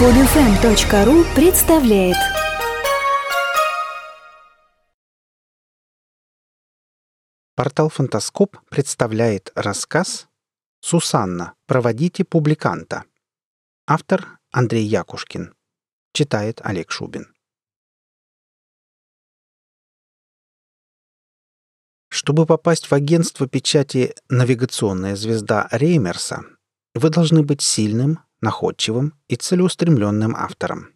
Подфм.ру представляет Портал «Фантаскоп» представляет рассказ «Сусанна. Проводите публиканта». Автор Андрей Якушкин. Читает Олег Шубин. Чтобы попасть в агентство печати «Навигационная звезда Реймерса», вы должны быть сильным, находчивым и целеустремленным автором.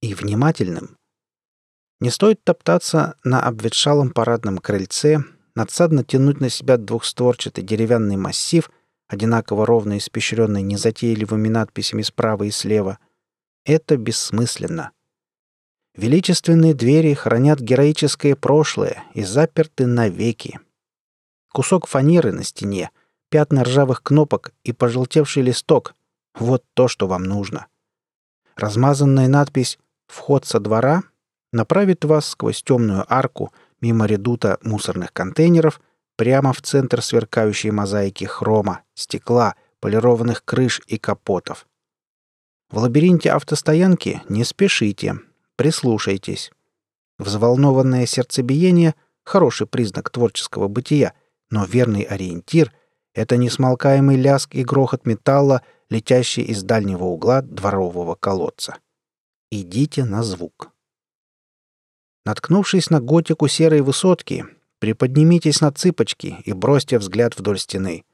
И внимательным. Не стоит топтаться на обветшалом парадном крыльце, надсадно тянуть на себя двухстворчатый деревянный массив, одинаково ровно испещренный незатейливыми надписями справа и слева. Это бессмысленно. Величественные двери хранят героическое прошлое и заперты навеки. Кусок фанеры на стене, пятна ржавых кнопок и пожелтевший листок вот то, что вам нужно. Размазанная надпись «Вход со двора» направит вас сквозь темную арку мимо редута мусорных контейнеров прямо в центр сверкающей мозаики хрома, стекла, полированных крыш и капотов. В лабиринте автостоянки не спешите, прислушайтесь. Взволнованное сердцебиение — хороший признак творческого бытия, но верный ориентир — это несмолкаемый ляск и грохот металла, летящий из дальнего угла дворового колодца. Идите на звук. Наткнувшись на готику серой высотки, приподнимитесь на цыпочки и бросьте взгляд вдоль стены.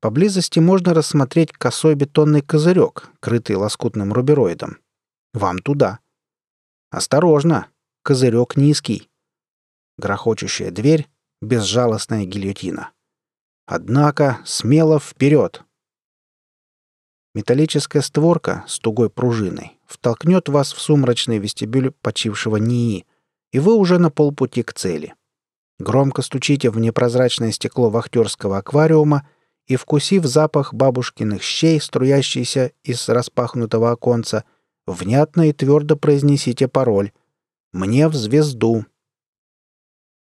Поблизости можно рассмотреть косой бетонный козырек, крытый лоскутным рубероидом. Вам туда. Осторожно! Козырек низкий. Грохочущая дверь — безжалостная гильотина. Однако смело вперед! Металлическая створка с тугой пружиной втолкнет вас в сумрачный вестибюль почившего НИИ, и вы уже на полпути к цели. Громко стучите в непрозрачное стекло вахтерского аквариума и, вкусив запах бабушкиных щей, струящийся из распахнутого оконца, внятно и твердо произнесите пароль «Мне в звезду».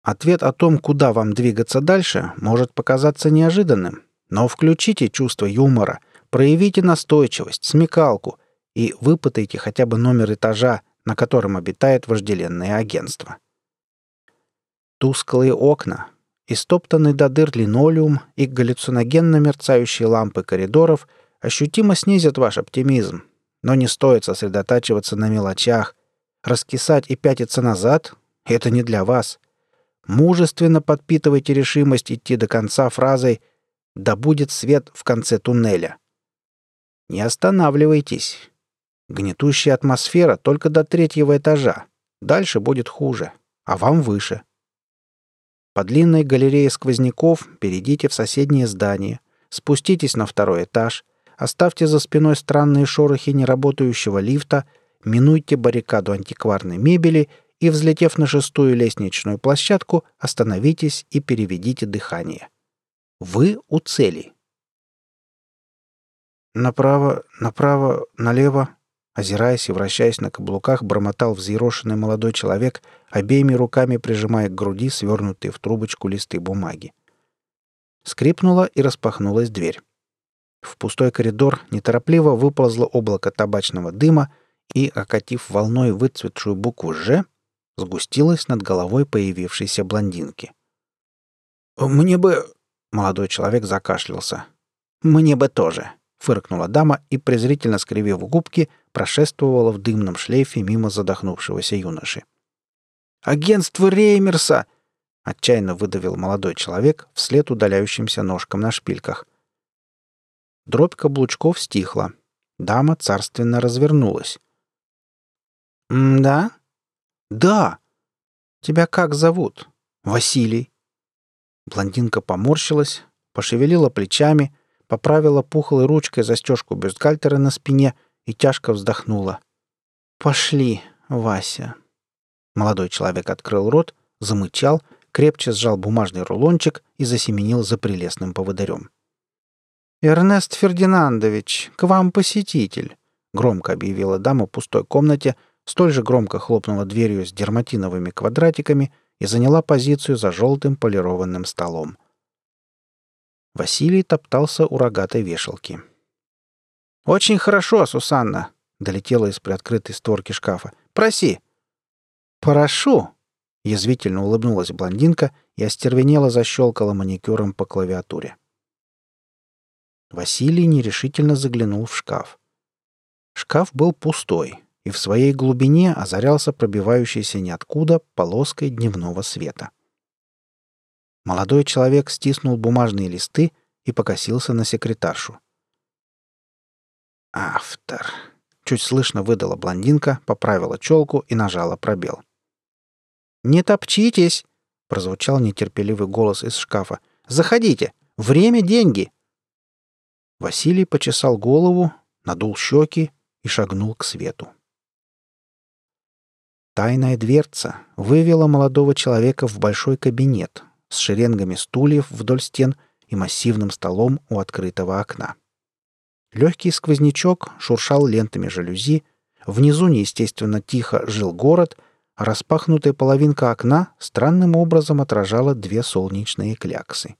Ответ о том, куда вам двигаться дальше, может показаться неожиданным, но включите чувство юмора — Проявите настойчивость, смекалку и выпытайте хотя бы номер этажа, на котором обитает вожделенное агентство. Тусклые окна, истоптанный до дыр линолеум и галлюциногенно мерцающие лампы коридоров ощутимо снизят ваш оптимизм, но не стоит сосредотачиваться на мелочах. Раскисать и пятиться назад — это не для вас. Мужественно подпитывайте решимость идти до конца фразой «Да будет свет в конце туннеля». Не останавливайтесь. Гнетущая атмосфера только до третьего этажа. Дальше будет хуже, а вам выше. По длинной галерее сквозняков перейдите в соседнее здание, спуститесь на второй этаж, оставьте за спиной странные шорохи неработающего лифта, минуйте баррикаду антикварной мебели и, взлетев на шестую лестничную площадку, остановитесь и переведите дыхание. Вы у цели. Направо, направо, налево, озираясь и вращаясь на каблуках, бормотал взъерошенный молодой человек, обеими руками прижимая к груди свернутые в трубочку листы бумаги. Скрипнула и распахнулась дверь. В пустой коридор неторопливо выползло облако табачного дыма и, окатив волной выцветшую букву «Ж», сгустилось над головой появившейся блондинки. «Мне бы...» — молодой человек закашлялся. «Мне бы тоже», фыркнула дама и, презрительно скривив губки, прошествовала в дымном шлейфе мимо задохнувшегося юноши. «Агентство Реймерса!» — отчаянно выдавил молодой человек вслед удаляющимся ножкам на шпильках. Дробь каблучков стихла. Дама царственно развернулась. «Да?» «Да!» «Тебя как зовут?» «Василий». Блондинка поморщилась, пошевелила плечами — поправила пухлой ручкой застежку бюстгальтера на спине и тяжко вздохнула. «Пошли, Вася». Молодой человек открыл рот, замычал, крепче сжал бумажный рулончик и засеменил за прелестным поводырем. «Эрнест Фердинандович, к вам посетитель», — громко объявила дама в пустой комнате, столь же громко хлопнула дверью с дерматиновыми квадратиками и заняла позицию за желтым полированным столом. Василий топтался у рогатой вешалки. «Очень хорошо, Сусанна. долетело из приоткрытой створки шкафа. «Проси!» «Прошу!» — язвительно улыбнулась блондинка и остервенело защелкала маникюром по клавиатуре. Василий нерешительно заглянул в шкаф. Шкаф был пустой, и в своей глубине озарялся пробивающейся ниоткуда полоской дневного света. Молодой человек стиснул бумажные листы и покосился на секретаршу. «Автор», — чуть слышно выдала блондинка, поправила челку и нажала пробел. «Не топчитесь!» — прозвучал нетерпеливый голос из шкафа. «Заходите! Время — деньги!» Василий почесал голову, надул щеки и шагнул к свету. Тайная дверца вывела молодого человека в большой кабинет с шеренгами стульев вдоль стен и массивным столом у открытого окна. Легкий сквознячок шуршал лентами жалюзи, внизу неестественно тихо жил город, а распахнутая половинка окна странным образом отражала две солнечные кляксы.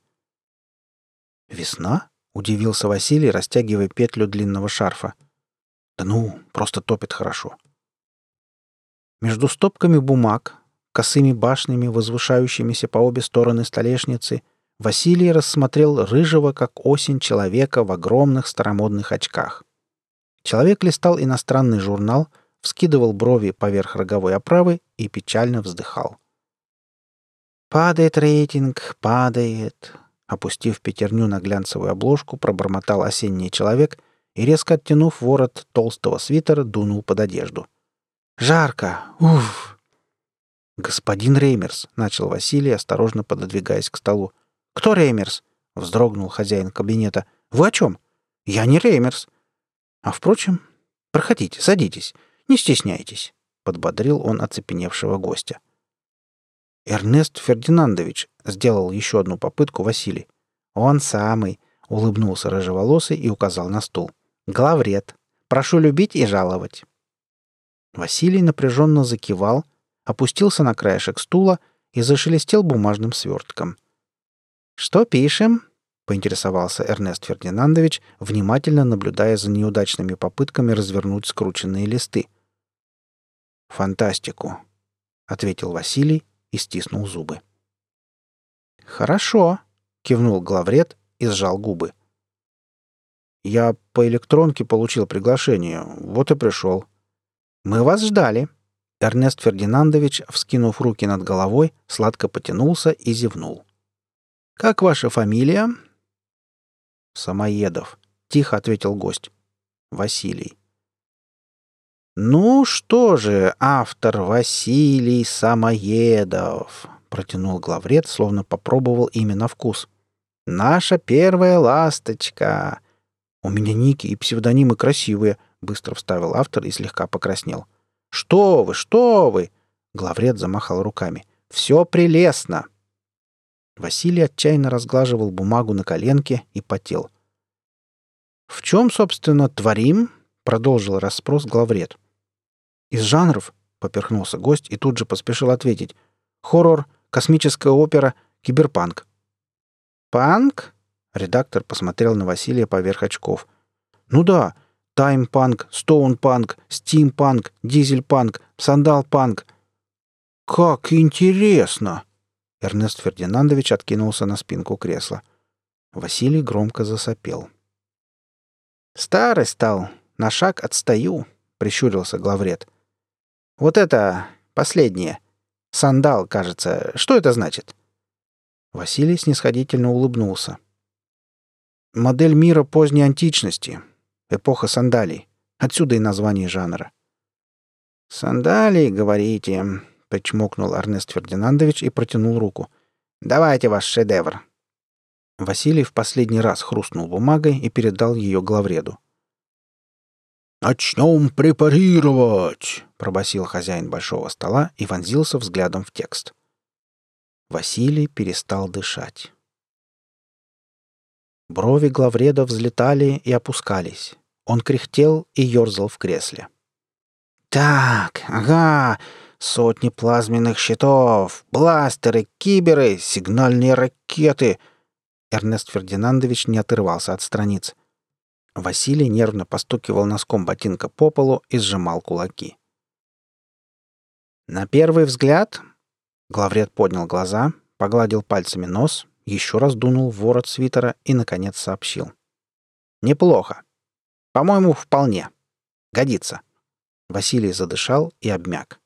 «Весна?» — удивился Василий, растягивая петлю длинного шарфа. «Да ну, просто топит хорошо». Между стопками бумаг, косыми башнями, возвышающимися по обе стороны столешницы, Василий рассмотрел рыжего, как осень, человека в огромных старомодных очках. Человек листал иностранный журнал, вскидывал брови поверх роговой оправы и печально вздыхал. «Падает рейтинг, падает», — опустив пятерню на глянцевую обложку, пробормотал осенний человек и, резко оттянув ворот толстого свитера, дунул под одежду. «Жарко! Уф!» «Господин Реймерс», — начал Василий, осторожно пододвигаясь к столу. «Кто Реймерс?» — вздрогнул хозяин кабинета. «Вы о чем?» «Я не Реймерс». «А впрочем, проходите, садитесь, не стесняйтесь», — подбодрил он оцепеневшего гостя. «Эрнест Фердинандович», — сделал еще одну попытку Василий. «Он самый», — улыбнулся рыжеволосый и указал на стул. «Главред. Прошу любить и жаловать». Василий напряженно закивал, опустился на краешек стула и зашелестел бумажным свертком. «Что пишем?» — поинтересовался Эрнест Фердинандович, внимательно наблюдая за неудачными попытками развернуть скрученные листы. «Фантастику», — ответил Василий и стиснул зубы. «Хорошо», — кивнул главред и сжал губы. «Я по электронке получил приглашение, вот и пришел». «Мы вас ждали», Эрнест Фердинандович, вскинув руки над головой, сладко потянулся и зевнул. «Как ваша фамилия?» «Самоедов», — тихо ответил гость. «Василий». «Ну что же, автор Василий Самоедов», — протянул главред, словно попробовал имя на вкус. «Наша первая ласточка». «У меня ники и псевдонимы красивые», — быстро вставил автор и слегка покраснел. «Что вы, что вы!» — главред замахал руками. «Все прелестно!» Василий отчаянно разглаживал бумагу на коленке и потел. «В чем, собственно, творим?» — продолжил расспрос главред. «Из жанров?» — поперхнулся гость и тут же поспешил ответить. «Хоррор, космическая опера, киберпанк». «Панк?» — редактор посмотрел на Василия поверх очков. «Ну да, таймпанк, стоунпанк, стимпанк, дизельпанк, сандалпанк». «Как интересно!» Эрнест Фердинандович откинулся на спинку кресла. Василий громко засопел. «Старый стал. На шаг отстаю», — прищурился главред. «Вот это последнее. Сандал, кажется. Что это значит?» Василий снисходительно улыбнулся. «Модель мира поздней античности. Эпоха сандалий. Отсюда и название жанра». «Сандалии, говорите?» Причмокнул Арнест Фердинандович и протянул руку. «Давайте ваш шедевр». Василий в последний раз хрустнул бумагой и передал ее главреду. «Начнем препарировать!» — пробасил хозяин большого стола и вонзился взглядом в текст. Василий перестал дышать. Брови главреда взлетали и опускались. Он кряхтел и ерзал в кресле. «Так, ага, Сотни плазменных щитов, бластеры, киберы, сигнальные ракеты. Эрнест Фердинандович не отрывался от страниц. Василий нервно постукивал носком ботинка по полу и сжимал кулаки. На первый взгляд главред поднял глаза, погладил пальцами нос, еще раз дунул в ворот свитера и, наконец, сообщил. «Неплохо. По-моему, вполне. Годится». Василий задышал и обмяк.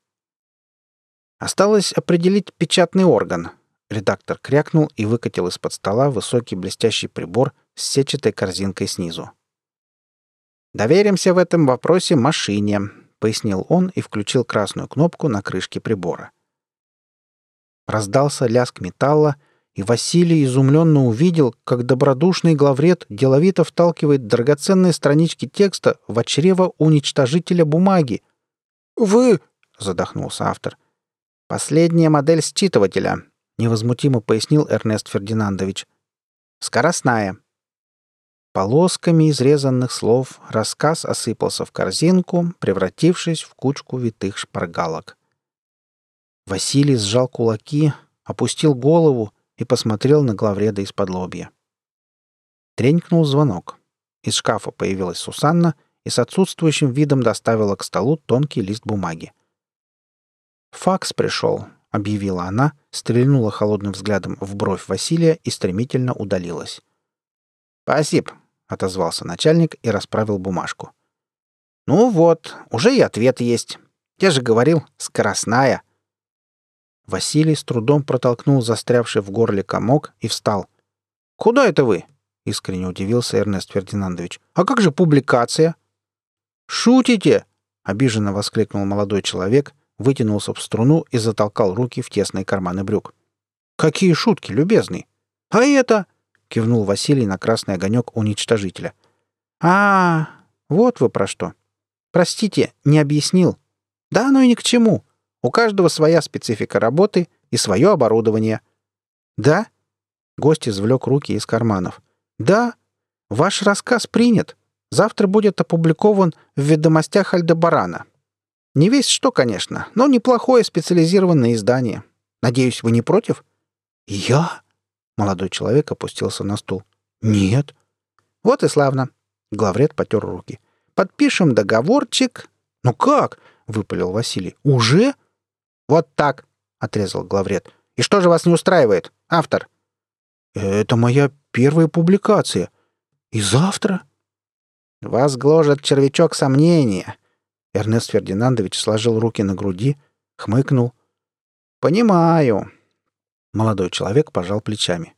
Осталось определить печатный орган. Редактор крякнул и выкатил из-под стола высокий блестящий прибор с сетчатой корзинкой снизу. «Доверимся в этом вопросе машине», — пояснил он и включил красную кнопку на крышке прибора. Раздался лязг металла, и Василий изумленно увидел, как добродушный главред деловито вталкивает драгоценные странички текста в чрево уничтожителя бумаги. «Вы...» — задохнулся автор. «Последняя модель считывателя», — невозмутимо пояснил Эрнест Фердинандович. «Скоростная». Полосками изрезанных слов рассказ осыпался в корзинку, превратившись в кучку витых шпаргалок. Василий сжал кулаки, опустил голову и посмотрел на главреда из-под лобья. Тренькнул звонок. Из шкафа появилась Сусанна и с отсутствующим видом доставила к столу тонкий лист бумаги. «Факс пришел», — объявила она, стрельнула холодным взглядом в бровь Василия и стремительно удалилась. «Спасибо», — отозвался начальник и расправил бумажку. «Ну вот, уже и ответ есть. Я же говорил, скоростная. Василий с трудом протолкнул застрявший в горле комок и встал. «Куда это вы?» — искренне удивился Эрнест Фердинандович. «А как же публикация?» «Шутите?» — обиженно воскликнул молодой человек, вытянулся в струну и затолкал руки в тесные карманы брюк. «Какие шутки, любезный!» «А это?» — кивнул Василий на красный огонек уничтожителя. «А, вот вы про что. Простите, не объяснил. Да оно и ни к чему. У каждого своя специфика работы и свое оборудование. Да? Гость извлек руки из карманов. Да. Ваш рассказ принят. Завтра будет опубликован в ведомостях Альдебарана. Не весь что, конечно, но неплохое специализированное издание. Надеюсь, вы не против? Я? Молодой человек опустился на стул. Нет. Вот и славно. Главред потер руки. Подпишем договорчик. Ну как? выпалил Василий. Уже? «Вот так», — отрезал главред. «И что же вас не устраивает, автор?» «Это моя первая публикация. И завтра?» «Вас гложет червячок сомнения». Эрнест Фердинандович сложил руки на груди, хмыкнул. «Понимаю». Молодой человек пожал плечами.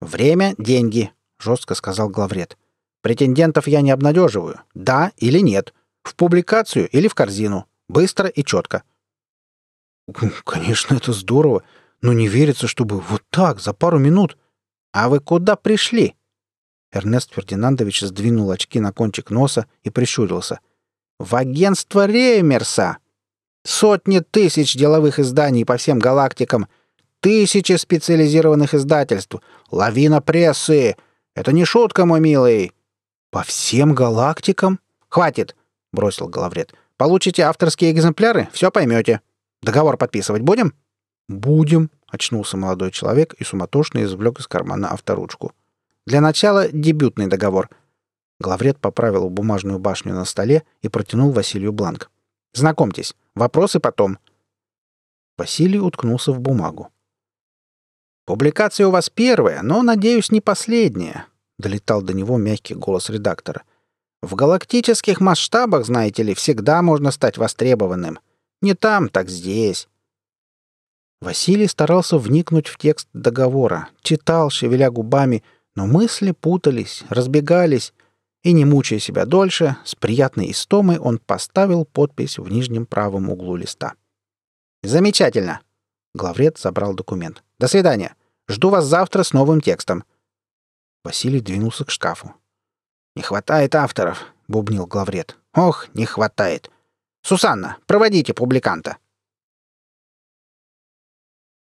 «Время — деньги», — жестко сказал главред. «Претендентов я не обнадеживаю. Да или нет. В публикацию или в корзину. Быстро и четко. «Конечно, это здорово, но не верится, чтобы вот так, за пару минут...» «А вы куда пришли?» Эрнест Фердинандович сдвинул очки на кончик носа и прищурился. «В агентство Реймерса! Сотни тысяч деловых изданий по всем галактикам, тысячи специализированных издательств, лавина прессы! Это не шутка, мой милый!» «По всем галактикам?» «Хватит!» — бросил главред. «Получите авторские экземпляры, все поймете». Договор подписывать будем?» «Будем», — очнулся молодой человек и суматошно извлек из кармана авторучку. «Для начала дебютный договор». Главред поправил бумажную башню на столе и протянул Василию бланк. «Знакомьтесь, вопросы потом». Василий уткнулся в бумагу. «Публикация у вас первая, но, надеюсь, не последняя», — долетал до него мягкий голос редактора. «В галактических масштабах, знаете ли, всегда можно стать востребованным. Не там, так здесь. Василий старался вникнуть в текст договора, читал, шевеля губами, но мысли путались, разбегались, и, не мучая себя дольше, с приятной истомой он поставил подпись в нижнем правом углу листа. «Замечательно!» Главред забрал документ. «До свидания! Жду вас завтра с новым текстом!» Василий двинулся к шкафу. «Не хватает авторов!» — бубнил главред. «Ох, не хватает! Сусанна, проводите публиканта!»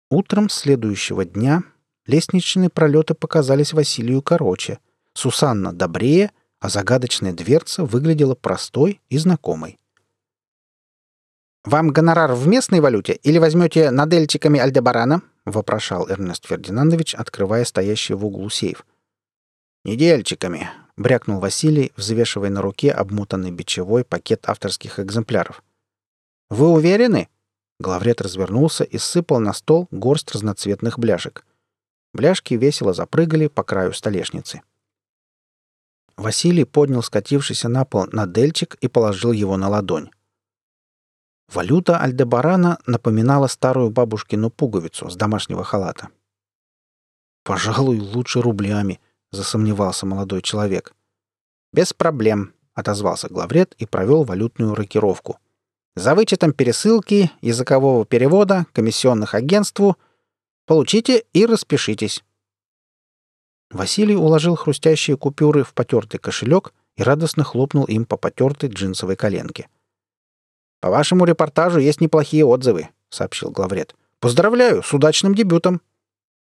Утром следующего дня лестничные пролеты показались Василию короче, Сусанна добрее, а загадочная дверца выглядела простой и знакомой. «Вам гонорар в местной валюте или возьмете надельчиками Альдебарана?» — вопрошал Эрнест Фердинандович, открывая стоящий в углу сейф. «Недельчиками», — брякнул Василий, взвешивая на руке обмотанный бичевой пакет авторских экземпляров. «Вы уверены?» Главред развернулся и сыпал на стол горсть разноцветных бляшек. Бляшки весело запрыгали по краю столешницы. Василий поднял скатившийся на пол надельчик и положил его на ладонь. Валюта Альдебарана напоминала старую бабушкину пуговицу с домашнего халата. «Пожалуй, лучше рублями», — засомневался молодой человек. «Без проблем», — отозвался главред и провел валютную рокировку. «За вычетом пересылки, языкового перевода, комиссионных агентству получите и распишитесь». Василий уложил хрустящие купюры в потертый кошелек и радостно хлопнул им по потертой джинсовой коленке. «По вашему репортажу есть неплохие отзывы», — сообщил главред. «Поздравляю с удачным дебютом».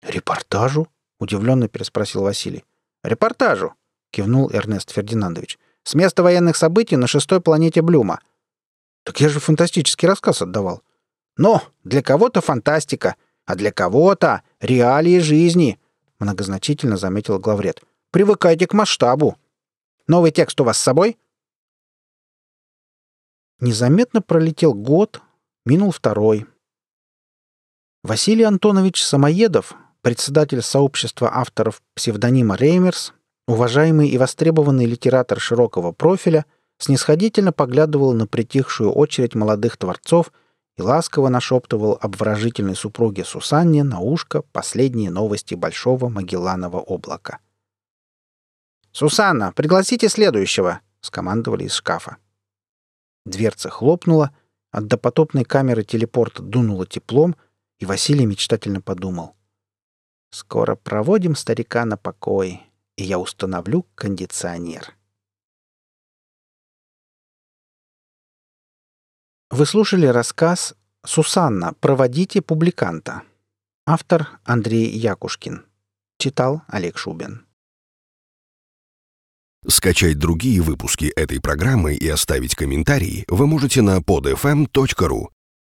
«Репортажу?» — удивленно переспросил Василий. «Репортажу!» — кивнул Эрнест Фердинандович. «С места военных событий на шестой планете Блюма». «Так я же фантастический рассказ отдавал». «Но для кого-то фантастика, а для кого-то реалии жизни», — многозначительно заметил главред. «Привыкайте к масштабу. Новый текст у вас с собой?» Незаметно пролетел год, минул второй. Василий Антонович Самоедов, председатель сообщества авторов псевдонима Реймерс, уважаемый и востребованный литератор широкого профиля, снисходительно поглядывал на притихшую очередь молодых творцов и ласково нашептывал обворожительной супруге Сусанне на ушко последние новости Большого Магелланова облака. «Сусанна, пригласите следующего!» — скомандовали из шкафа. Дверца хлопнула, от допотопной камеры телепорта дунуло теплом, и Василий мечтательно подумал. Скоро проводим старика на покой, и я установлю кондиционер. Вы слушали рассказ «Сусанна, проводите публиканта». Автор Андрей Якушкин. Читал Олег Шубин. Скачать другие выпуски этой программы и оставить комментарии вы можете на podfm.ru